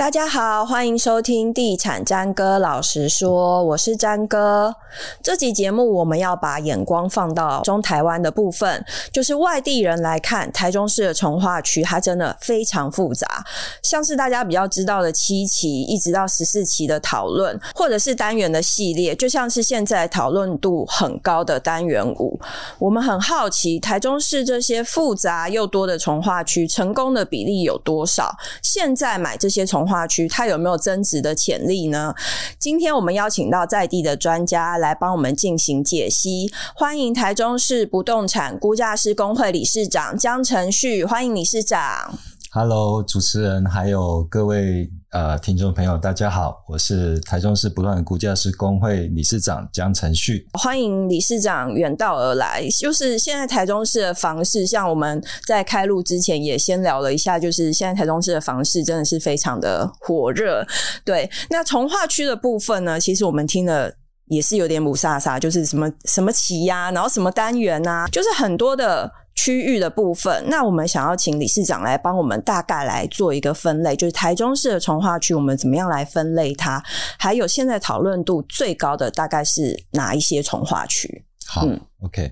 大家好，欢迎收听《地产詹哥老实说》，我是詹哥。这集节目我们要把眼光放到中台湾的部分，就是外地人来看台中市的从化区，它真的非常复杂。像是大家比较知道的七期，一直到十四期的讨论，或者是单元的系列，就像是现在讨论度很高的单元五。我们很好奇，台中市这些复杂又多的从化区，成功的比例有多少？现在买这些从化区，它有没有增值的潜力呢？今天我们邀请到在地的专家来帮我们进行解析。欢迎台中市不动产估价师工会理事长江承旭，欢迎理事长。Hello，主持人还有各位呃听众朋友，大家好，我是台中市不动产估价师工会理事长江承旭。欢迎理事长远道而来。就是现在台中市的房市，像我们在开录之前也先聊了一下，就是现在台中市的房市真的是非常的火热。对，那从化区的部分呢，其实我们听了也是有点母萨萨，就是什么什么旗呀，然后什么单元啊，就是很多的。区域的部分，那我们想要请理事长来帮我们大概来做一个分类，就是台中市的从化区，我们怎么样来分类它？还有现在讨论度最高的大概是哪一些从化区？好，嗯，OK，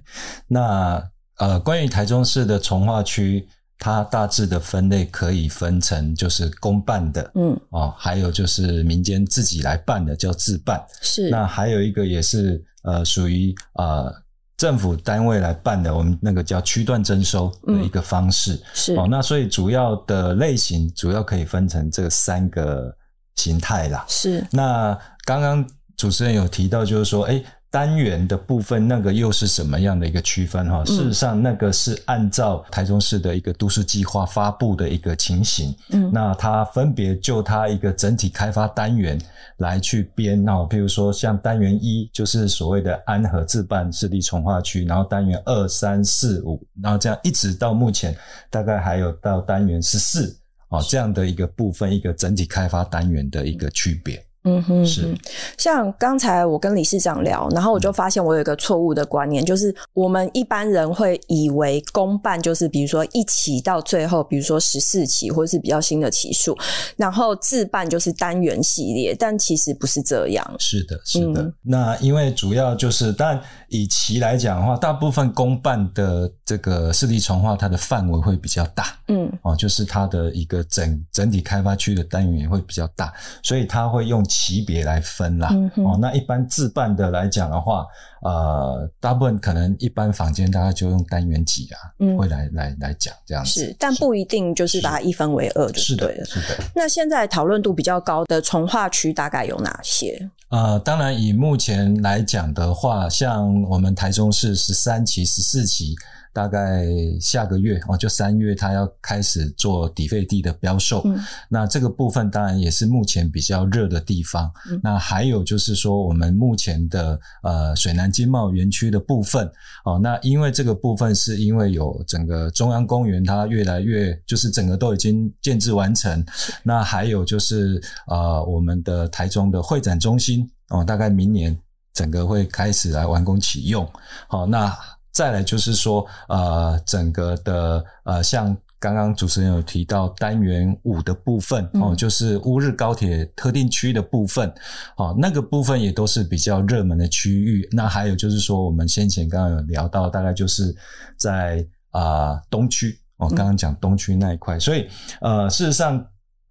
那呃，关于台中市的从化区，它大致的分类可以分成就是公办的，嗯，哦，还有就是民间自己来办的叫自办，是，那还有一个也是呃属于呃。政府单位来办的，我们那个叫区段征收的一个方式，嗯、是哦。那所以主要的类型主要可以分成这三个形态啦。是。那刚刚主持人有提到，就是说，诶单元的部分，那个又是什么样的一个区分哈？事实上，那个是按照台中市的一个都市计划发布的一个情形。嗯，那它分别就它一个整体开发单元来去编。那譬如说，像单元一就是所谓的安和自办市立从化区，然后单元二三四五，然后这样一直到目前，大概还有到单元十四哦这样的一个部分，一个整体开发单元的一个区别。嗯哼，是。像刚才我跟理事长聊，然后我就发现我有一个错误的观念，就是我们一般人会以为公办就是比如说一期到最后，比如说十四期或者是比较新的期数，然后自办就是单元系列，但其实不是这样。是的，是的。嗯、那因为主要就是，但以期来讲的话，大部分公办的这个市地重划，它的范围会比较大。嗯，哦，就是它的一个整整体开发区的单元也会比较大，所以它会用。级别来分啦，嗯、哦，那一般自办的来讲的话，呃，大部分可能一般房间大概就用单元级啊，嗯、会来来来讲这样子，是，但不一定就是把它一分为二就对了，是的，是的。那现在讨论度比较高的从化区大概有哪些？呃，当然以目前来讲的话，像我们台中市十三期、十四期。大概下个月哦，就三月，他要开始做底费地的标售。嗯、那这个部分当然也是目前比较热的地方。嗯、那还有就是说，我们目前的呃水南经贸园区的部分哦，那因为这个部分是因为有整个中央公园，它越来越就是整个都已经建置完成。那还有就是呃我们的台中的会展中心哦，大概明年整个会开始来完工启用。好，那。再来就是说，呃，整个的呃，像刚刚主持人有提到单元五的部分哦，就是乌日高铁特定区的部分，哦，那个部分也都是比较热门的区域。那还有就是说，我们先前刚刚有聊到，大概就是在啊、呃、东区我，刚刚讲东区那一块，所以呃，事实上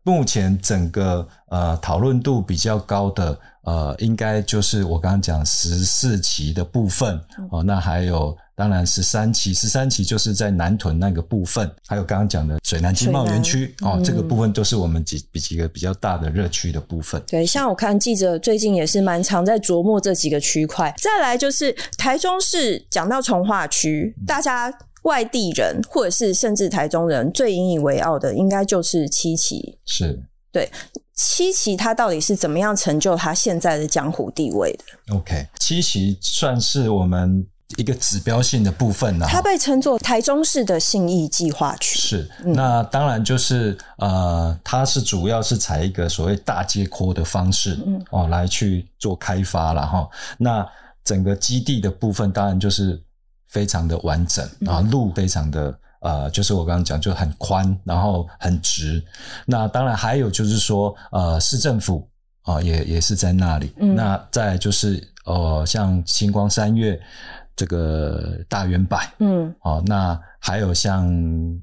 目前整个呃讨论度比较高的。呃，应该就是我刚刚讲十四期的部分哦，那还有当然十三期，十三期就是在南屯那个部分，还有刚刚讲的水南经贸园区哦，这个部分都是我们几比几个比较大的热区的部分。对，像我看记者最近也是蛮常在琢磨这几个区块。再来就是台中市讲到从化区，大家外地人或者是甚至台中人最引以为傲的，应该就是七旗。是，对。七旗他到底是怎么样成就他现在的江湖地位的？OK，七旗算是我们一个指标性的部分呢。它被称作台中市的信义计划区。是，嗯、那当然就是呃，它是主要是采一个所谓大街阔的方式，嗯哦，来去做开发了哈。那整个基地的部分当然就是非常的完整啊，路非常的呃，就是我刚刚讲，就很宽，然后很直。那当然还有就是说，呃，市政府啊、呃，也也是在那里。嗯、那再就是呃，像星光三越这个大远百，嗯，哦，那还有像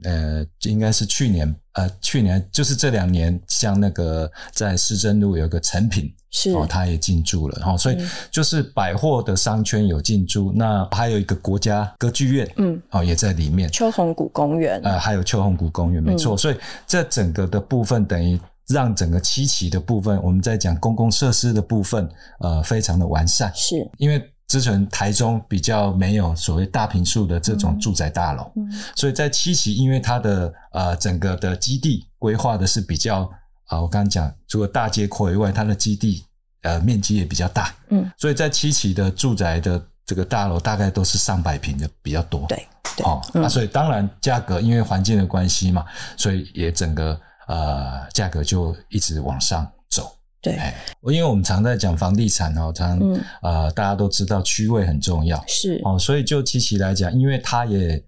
呃，应该是去年呃，去年就是这两年，像那个在市政路有个成品。是哦，他也进驻了，哦，所以就是百货的商圈有进驻，嗯、那还有一个国家歌剧院，嗯，哦，也在里面。秋红谷公园，呃，还有秋红谷公园，没错。嗯、所以这整个的部分等于让整个七期的部分，我们在讲公共设施的部分，呃，非常的完善。是因为之前台中比较没有所谓大平数的这种住宅大楼，所以在七期，因为它的呃整个的基地规划的是比较。啊，我刚刚讲，除了大街廓以外，它的基地呃面积也比较大，嗯，所以在七期的住宅的这个大楼大概都是上百平的比较多，对，对。哦，那、嗯。啊、所以当然价格因为环境的关系嘛，所以也整个呃价格就一直往上走，对，因为我们常在讲房地产哦，常啊、嗯。呃、大家都知道区位很重要，是。哦，所以就七七来讲，因为它也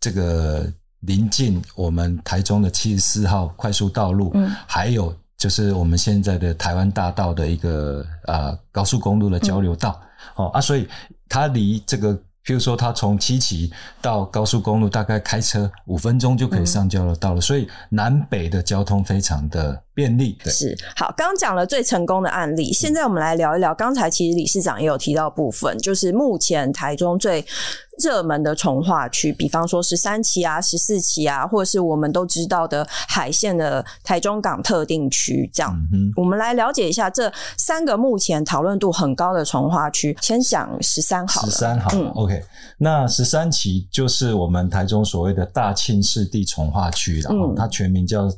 这个。临近我们台中的七十四号快速道路，嗯，还有就是我们现在的台湾大道的一个呃高速公路的交流道，嗯、哦啊，所以它离这个，譬如说他从七期到高速公路，大概开车五分钟就可以上交流道了，嗯、所以南北的交通非常的便利。对，是好，刚刚讲了最成功的案例，现在我们来聊一聊。刚才其实理事长也有提到部分，就是目前台中最。热门的从化区，比方说十三期啊、十四期啊，或者是我们都知道的海线的台中港特定区，这样，嗯、哼我们来了解一下这三个目前讨论度很高的从化区。先讲十三号，十三号、嗯、，OK。那十三期就是我们台中所谓的大庆市地从化区，然后它全名叫。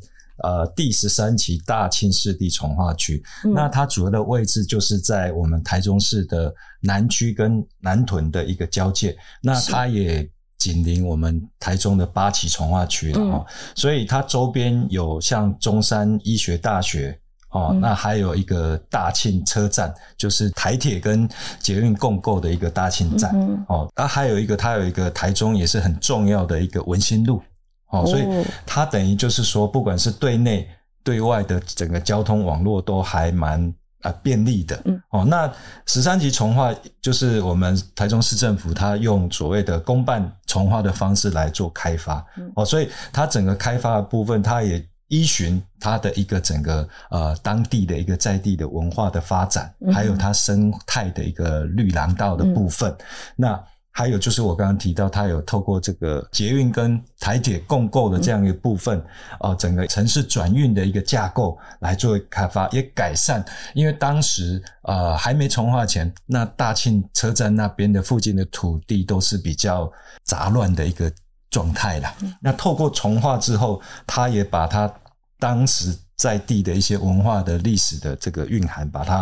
呃，第十三期大庆市地重化区，嗯、那它主要的位置就是在我们台中市的南区跟南屯的一个交界，那它也紧邻我们台中的八旗重化区了哈，嗯、所以它周边有像中山医学大学哦，嗯、那还有一个大庆车站，就是台铁跟捷运共构的一个大庆站、嗯、哦，那还有一个它有一个台中也是很重要的一个文心路。哦，所以它等于就是说，不管是对内对外的整个交通网络都还蛮啊便利的。嗯，哦，那十三级从化就是我们台中市政府它用所谓的公办从化的方式来做开发。嗯，哦，所以它整个开发的部分，它也依循它的一个整个呃当地的一个在地的文化的发展，还有它生态的一个绿廊道的部分。嗯，那还有就是我刚刚提到，它有透过这个捷运跟台铁共构的这样一个部分，哦、嗯，整个城市转运的一个架构来作为开发，也改善。因为当时呃还没重化前，那大庆车站那边的附近的土地都是比较杂乱的一个状态啦。嗯、那透过重化之后，它也把它当时在地的一些文化的历史的这个蕴含，把它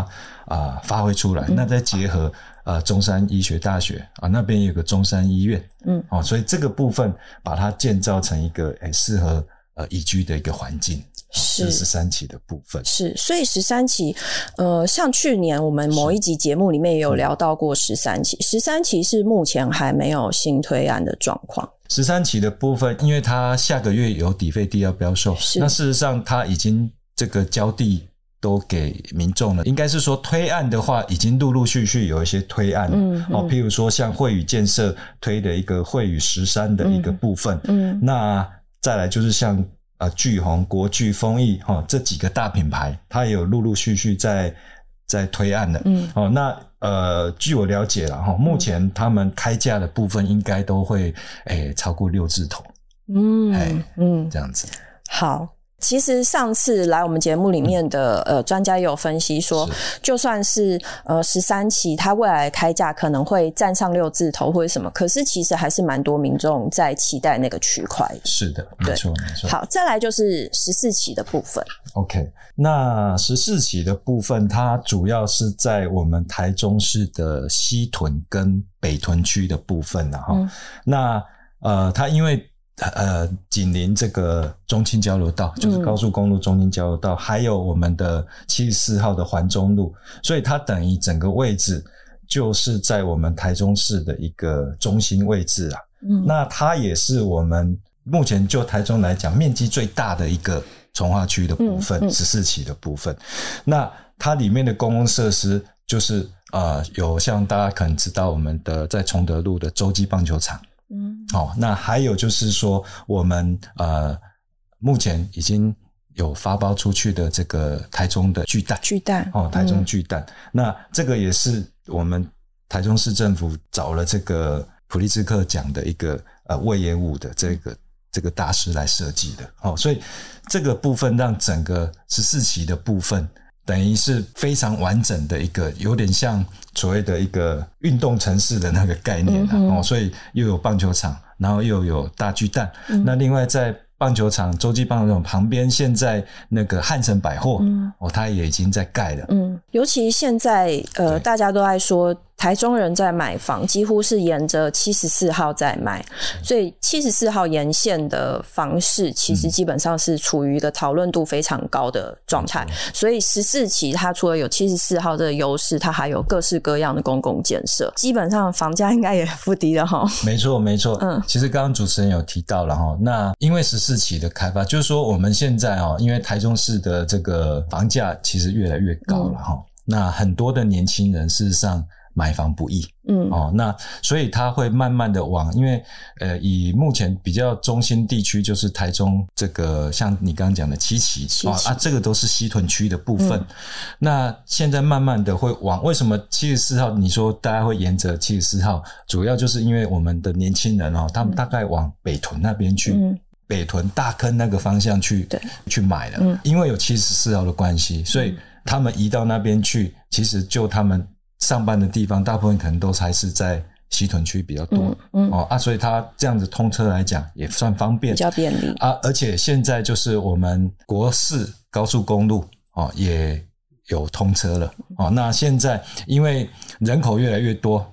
啊、呃、发挥出来。嗯、那再结合。呃，中山医学大学啊，那边有个中山医院，嗯，哦，所以这个部分把它建造成一个诶适合呃宜居的一个环境，是十三期的部分。是，所以十三期，呃，像去年我们某一集节目里面也有聊到过十三期，十三期是目前还没有新推案的状况。十三期的部分，因为它下个月有底费地要标售，那事实上它已经这个交地。都给民众了，应该是说推案的话，已经陆陆续续有一些推案了，嗯嗯、哦，譬如说像惠宇建设推的一个惠宇十三的一个部分，嗯，嗯。那再来就是像啊巨鸿、国巨、丰益哈这几个大品牌，它也有陆陆续续在在推案的，嗯，哦，那呃，据我了解了哈，目前他们开价的部分应该都会诶、欸、超过六字头，嗯，哎、欸，嗯，这样子，好。其实上次来我们节目里面的呃专家也有分析说，就算是呃十三期，它未来开价可能会站上六字头或者什么，可是其实还是蛮多民众在期待那个区块。是的，没错，没错。好，再来就是十四期的部分。OK，那十四期的部分，它主要是在我们台中市的西屯跟北屯区的部分了哈。嗯、那呃，它因为呃，紧邻这个中清交流道，就是高速公路中清交流道，嗯、还有我们的七十四号的环中路，所以它等于整个位置就是在我们台中市的一个中心位置啊。嗯，那它也是我们目前就台中来讲面积最大的一个从化区的部分，十四期的部分。那它里面的公共设施就是呃，有像大家可能知道我们的在崇德路的洲际棒球场，嗯，哦，那还有就是说我们呃目前已经。有发包出去的这个台中的巨蛋，巨蛋哦，台中巨蛋，嗯、那这个也是我们台中市政府找了这个普利兹克奖的一个呃魏延武的这个这个大师来设计的。哦，所以这个部分让整个十四期的部分等于是非常完整的一个，有点像所谓的一个运动城市的那个概念哦，嗯、哼所以又有棒球场，然后又有大巨蛋，嗯、那另外在。棒球场洲际棒球场旁边，现在那个汉城百货，嗯、哦，它也已经在盖了。嗯，尤其现在，呃，大家都在说。台中人在买房，几乎是沿着七十四号在买，所以七十四号沿线的房市其实基本上是处于一个讨论度非常高的状态。所以十四期它除了有七十四号的优势，它还有各式各样的公共建设，基本上房价应该也不低了哈。没错，没错。嗯，其实刚刚主持人有提到了哈，那因为十四期的开发，就是说我们现在哦，因为台中市的这个房价其实越来越高了哈，那很多的年轻人事实上。买房不易，嗯，哦，那所以他会慢慢的往，因为呃，以目前比较中心地区，就是台中这个，像你刚刚讲的七期，七期。哦啊，这个都是西屯区的部分。嗯、那现在慢慢的会往，为什么七十四号？你说大家会沿着七十四号，主要就是因为我们的年轻人哦，他们大概往北屯那边去，嗯、北屯大坑那个方向去，对，去买了，嗯、因为有七十四号的关系，所以他们移到那边去，其实就他们。上班的地方大部分可能都还是在西屯区比较多，嗯，嗯哦啊，所以它这样子通车来讲也算方便，比较便利啊。而且现在就是我们国四高速公路哦也有通车了哦。那现在因为人口越来越多，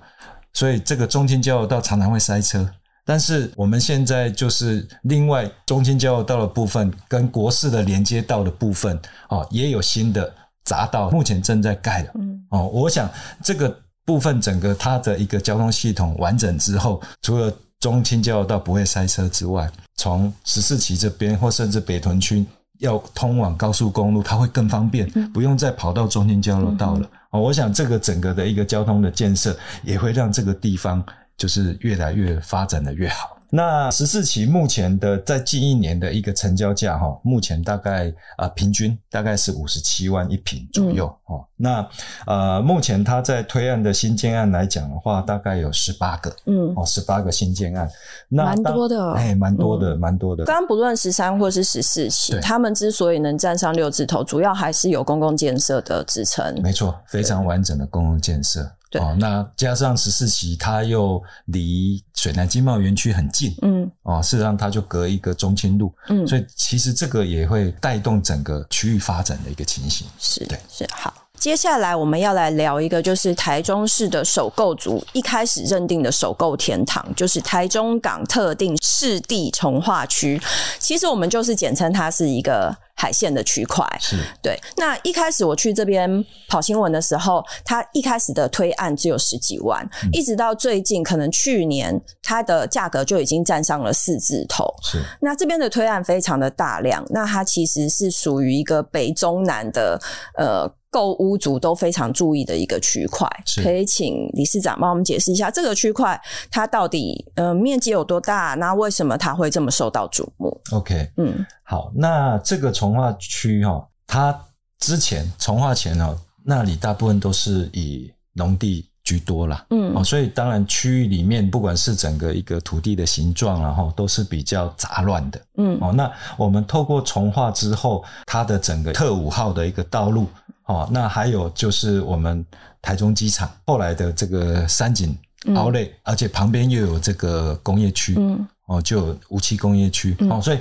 所以这个中清交流道常常会塞车。但是我们现在就是另外中清交流道的部分跟国四的连接道的部分哦也有新的。匝道目前正在盖的，嗯，哦，我想这个部分整个它的一个交通系统完整之后，除了中清交流道不会塞车之外，从十四期这边或甚至北屯区要通往高速公路，它会更方便，不用再跑到中清交流道了。哦，我想这个整个的一个交通的建设也会让这个地方就是越来越发展的越好。那十四期目前的在近一年的一个成交价哈，目前大概啊平均大概是五十七万一平左右哦。嗯、那呃目前它在推案的新建案来讲的话，大概有十八个，嗯哦十八个新建案，那蛮多的，哎蛮多的蛮、嗯、多的。刚刚不论十三或是十四期，他们之所以能站上六字头，主要还是有公共建设的支撑。没错，非常完整的公共建设。对哦，那加上十四期，它又离水南经贸园区很近，嗯，哦，事实上它就隔一个中清路，嗯，所以其实这个也会带动整个区域发展的一个情形。是，对，是好。接下来我们要来聊一个，就是台中市的首购族一开始认定的首购天堂，就是台中港特定市地重划区。其实我们就是简称它是一个海线的区块。是对。那一开始我去这边跑新闻的时候，它一开始的推案只有十几万，嗯、一直到最近，可能去年它的价格就已经站上了四字头。是。那这边的推案非常的大量，那它其实是属于一个北中南的呃。购屋族都非常注意的一个区块，可以请理事长帮我们解释一下这个区块它到底呃面积有多大？那为什么它会这么受到瞩目？OK，嗯，好，那这个从化区哈，它之前从化前哦，那里大部分都是以农地居多啦，嗯，哦，所以当然区域里面不管是整个一个土地的形状然后都是比较杂乱的，嗯，哦，那我们透过从化之后，它的整个特五号的一个道路。哦，那还有就是我们台中机场后来的这个三井奥莱，嗯、而且旁边又有这个工业区，嗯，哦，就有梧栖工业区，嗯、哦，所以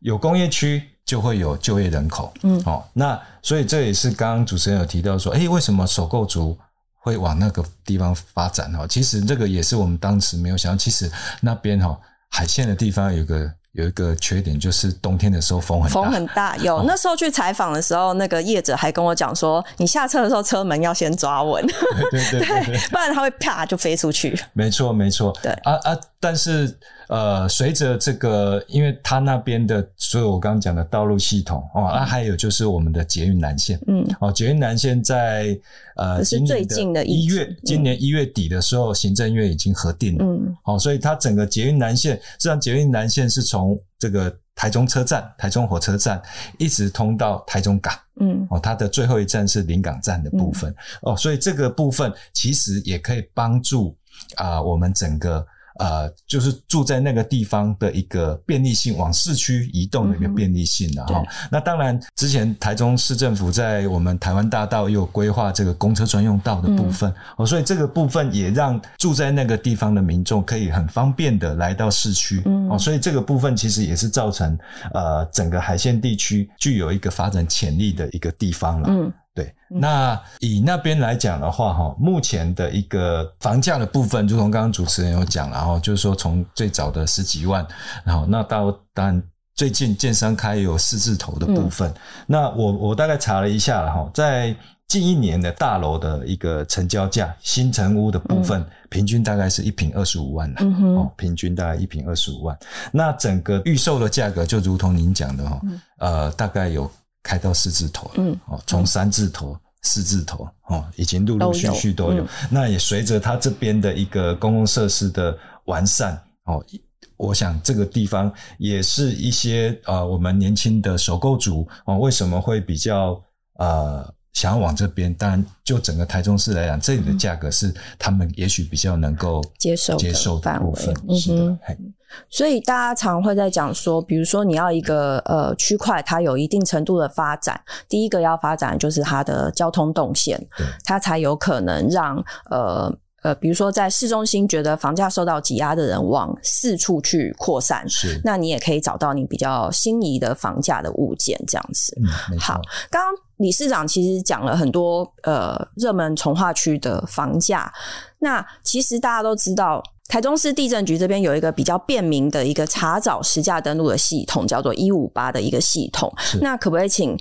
有工业区就会有就业人口，嗯，哦，那所以这也是刚刚主持人有提到说，诶，为什么首购族会往那个地方发展？哦，其实这个也是我们当时没有想到，其实那边哈海线的地方有个有一个缺点，就是冬天的时候风很大。风很大，有、哦、那时候去采访的时候，那个业者还跟我讲说，你下车的时候车门要先抓稳，对对对，对，对，不然它会啪就飞出去。没错没错，对。啊啊，但是。呃，随着这个，因为它那边的，所有我刚刚讲的道路系统哦，那、啊、还有就是我们的捷运南线，嗯，哦，捷运南线在呃，是最近的一月，今年一月底的时候，嗯、行政院已经核定了，嗯，好、哦，所以它整个捷运南线，实际上捷运南线是从这个台中车站、台中火车站一直通到台中港，嗯，哦，它的最后一站是临港站的部分，嗯、哦，所以这个部分其实也可以帮助啊、呃，我们整个。呃，就是住在那个地方的一个便利性，往市区移动的一个便利性了哈。那当然，之前台中市政府在我们台湾大道又有规划这个公车专用道的部分哦，所以这个部分也让住在那个地方的民众可以很方便的来到市区哦。所以这个部分其实也是造成呃整个海线地区具有一个发展潜力的一个地方了。嗯。对，那以那边来讲的话，哈，目前的一个房价的部分，如同刚刚主持人有讲，然后就是说从最早的十几万，然后那到当然最近建商开有四字头的部分，嗯、那我我大概查了一下了哈，在近一年的大楼的一个成交价，新成屋的部分，嗯、平均大概是一平二十五万了，嗯，哦，平均大概一平二十五万，那整个预售的价格就如同您讲的哈，嗯、呃，大概有。开到四字头了，嗯，哦，从三字头、四字头，哦，已经陆陆续续都有。那也随着它这边的一个公共设施的完善，哦，我想这个地方也是一些呃，我们年轻的首购族哦，为什么会比较呃想要往这边？当然，就整个台中市来讲，这里的价格是他们也许比较能够接受接受的部分，是的，所以大家常会在讲说，比如说你要一个呃区块，它有一定程度的发展，第一个要发展就是它的交通动线，它才有可能让呃呃，比如说在市中心觉得房价受到挤压的人往四处去扩散，是，那你也可以找到你比较心仪的房价的物件这样子。嗯，好，刚刚理事长其实讲了很多呃热门从化区的房价，那其实大家都知道。台中市地震局这边有一个比较便民的一个查找实价登录的系统，叫做一五八的一个系统。那可不可以请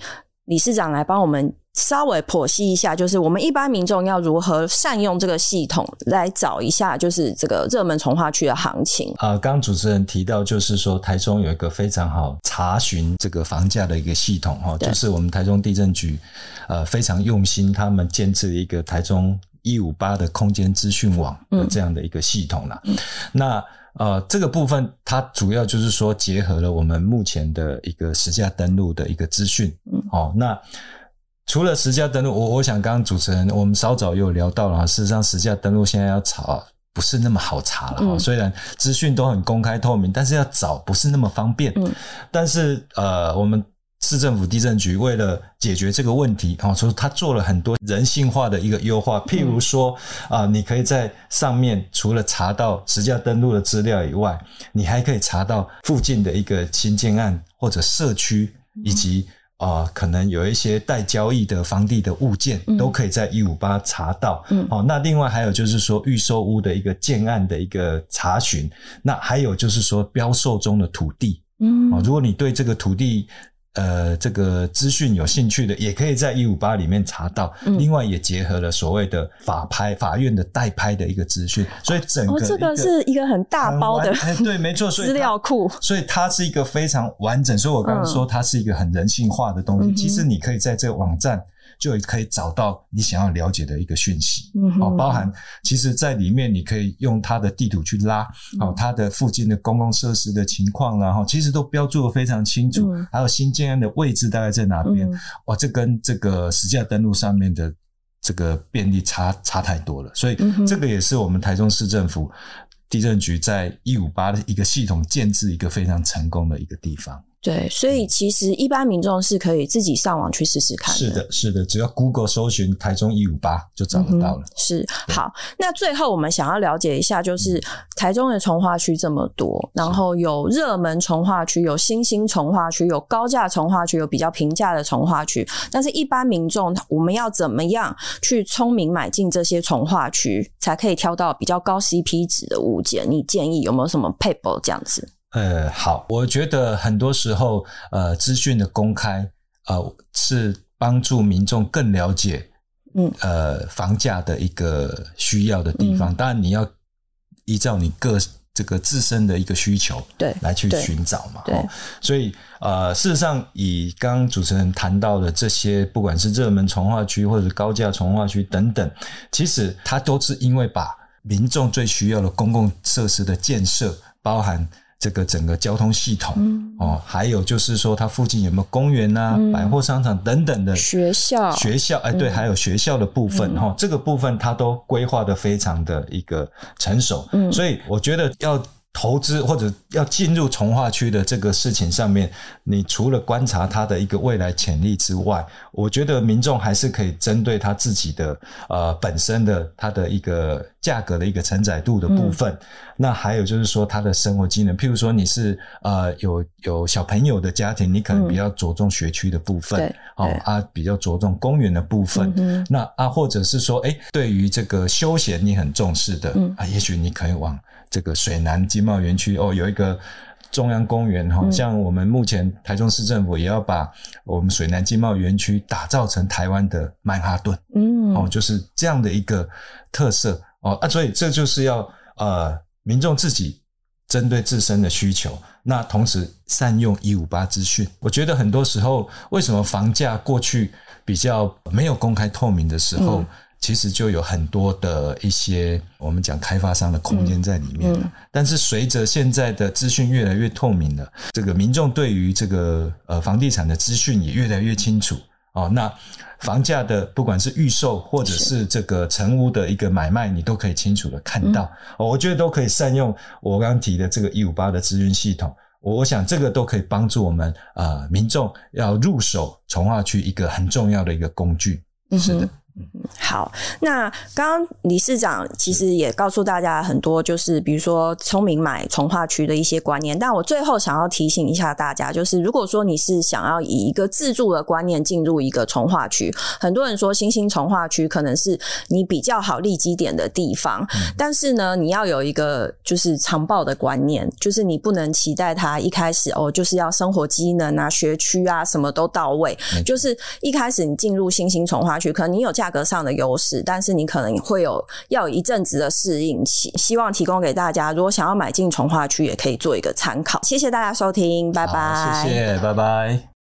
理事长来帮我们稍微剖析一下，就是我们一般民众要如何善用这个系统来找一下，就是这个热门从化区的行情？啊、呃，刚刚主持人提到，就是说台中有一个非常好查询这个房价的一个系统哈，就是我们台中地震局呃非常用心，他们建置一个台中。一五八的空间资讯网的这样的一个系统啦，嗯、那呃这个部分它主要就是说结合了我们目前的一个实价登录的一个资讯，嗯，哦，那除了实价登录，我我想刚刚主持人我们稍早有聊到了，事实上实价登录现在要查不是那么好查了，嗯、虽然资讯都很公开透明，但是要找不是那么方便，嗯，但是呃我们。市政府地震局为了解决这个问题，哦，所以他做了很多人性化的一个优化。譬如说，啊，你可以在上面除了查到实价登录的资料以外，你还可以查到附近的一个新建案或者社区，以及啊，可能有一些待交易的房地的物件，都可以在一五八查到。嗯，哦，那另外还有就是说预售屋的一个建案的一个查询，那还有就是说标售中的土地，嗯，如果你对这个土地。呃，这个资讯有兴趣的，也可以在一五八里面查到。嗯、另外，也结合了所谓的法拍、法院的代拍的一个资讯，所以整个、哦、这个是一个很大包的，哎、对，没错，资料库，所以它是一个非常完整。所以我刚刚说它是一个很人性化的东西。嗯、其实你可以在这个网站。就可以找到你想要了解的一个讯息，嗯哦，包含其实在里面你可以用它的地图去拉，好、嗯，它的附近的公共设施的情况，然后其实都标注的非常清楚，嗯、还有新建案的位置大概在哪边，嗯、哇，这跟这个实价登录上面的这个便利差差太多了，所以这个也是我们台中市政府地震局在一五八的一个系统建制一个非常成功的一个地方。对，所以其实一般民众是可以自己上网去试试看的。是的，是的，只要 Google 搜寻台中一五八就找得到了。嗯、是好，那最后我们想要了解一下，就是台中的从化区这么多，然后有热门从化区，有新兴从化区，有高价从化区，有比较平价的从化区。但是，一般民众我们要怎么样去聪明买进这些从化区，才可以挑到比较高 CP 值的物件？你建议有没有什么撇步这样子？呃，好，我觉得很多时候，呃，资讯的公开，呃，是帮助民众更了解，嗯，呃，房价的一个需要的地方。嗯、当然，你要依照你个这个自身的一个需求，对，来去寻找嘛。对，所以，呃，事实上，以刚刚主持人谈到的这些，不管是热门从化区或者高价从化区等等，其实它都是因为把民众最需要的公共设施的建设，包含。这个整个交通系统、嗯、哦，还有就是说，它附近有没有公园啊、嗯、百货商场等等的学校？学校哎，对，嗯、还有学校的部分哈、这个部分它都规划的非常的一个成熟，嗯，所以我觉得要。投资或者要进入从化区的这个事情上面，你除了观察它的一个未来潜力之外，我觉得民众还是可以针对他自己的呃本身的它的一个价格的一个承载度的部分。嗯、那还有就是说他的生活机能，譬如说你是呃有有小朋友的家庭，你可能比较着重学区的部分，嗯、哦啊比较着重公园的部分。嗯、那啊或者是说，哎，对于这个休闲你很重视的、嗯、啊，也许你可以往。这个水南经贸园区哦，有一个中央公园哈，像我们目前台中市政府也要把我们水南经贸园区打造成台湾的曼哈顿，嗯，哦，就是这样的一个特色哦啊，所以这就是要呃民众自己针对自身的需求，那同时善用一五八资讯。我觉得很多时候为什么房价过去比较没有公开透明的时候，嗯其实就有很多的一些我们讲开发商的空间在里面了，嗯嗯、但是随着现在的资讯越来越透明了，这个民众对于这个呃房地产的资讯也越来越清楚哦。那房价的不管是预售或者是这个成屋的一个买卖，你都可以清楚的看到。嗯、我觉得都可以善用我刚刚提的这个一五八的资讯系统。我想这个都可以帮助我们呃民众要入手从化区一个很重要的一个工具。是的。好，那刚刚理事长其实也告诉大家很多，就是比如说聪明买从化区的一些观念。但我最后想要提醒一下大家，就是如果说你是想要以一个自住的观念进入一个从化区，很多人说新兴从化区可能是你比较好立基点的地方，但是呢，你要有一个就是长报的观念，就是你不能期待它一开始哦就是要生活机能啊、学区啊什么都到位，就是一开始你进入新兴从化区，可能你有价格上的优势，但是你可能会有要一阵子的适应期。希望提供给大家，如果想要买进从化区，也可以做一个参考。谢谢大家收听，拜拜。谢谢，拜拜。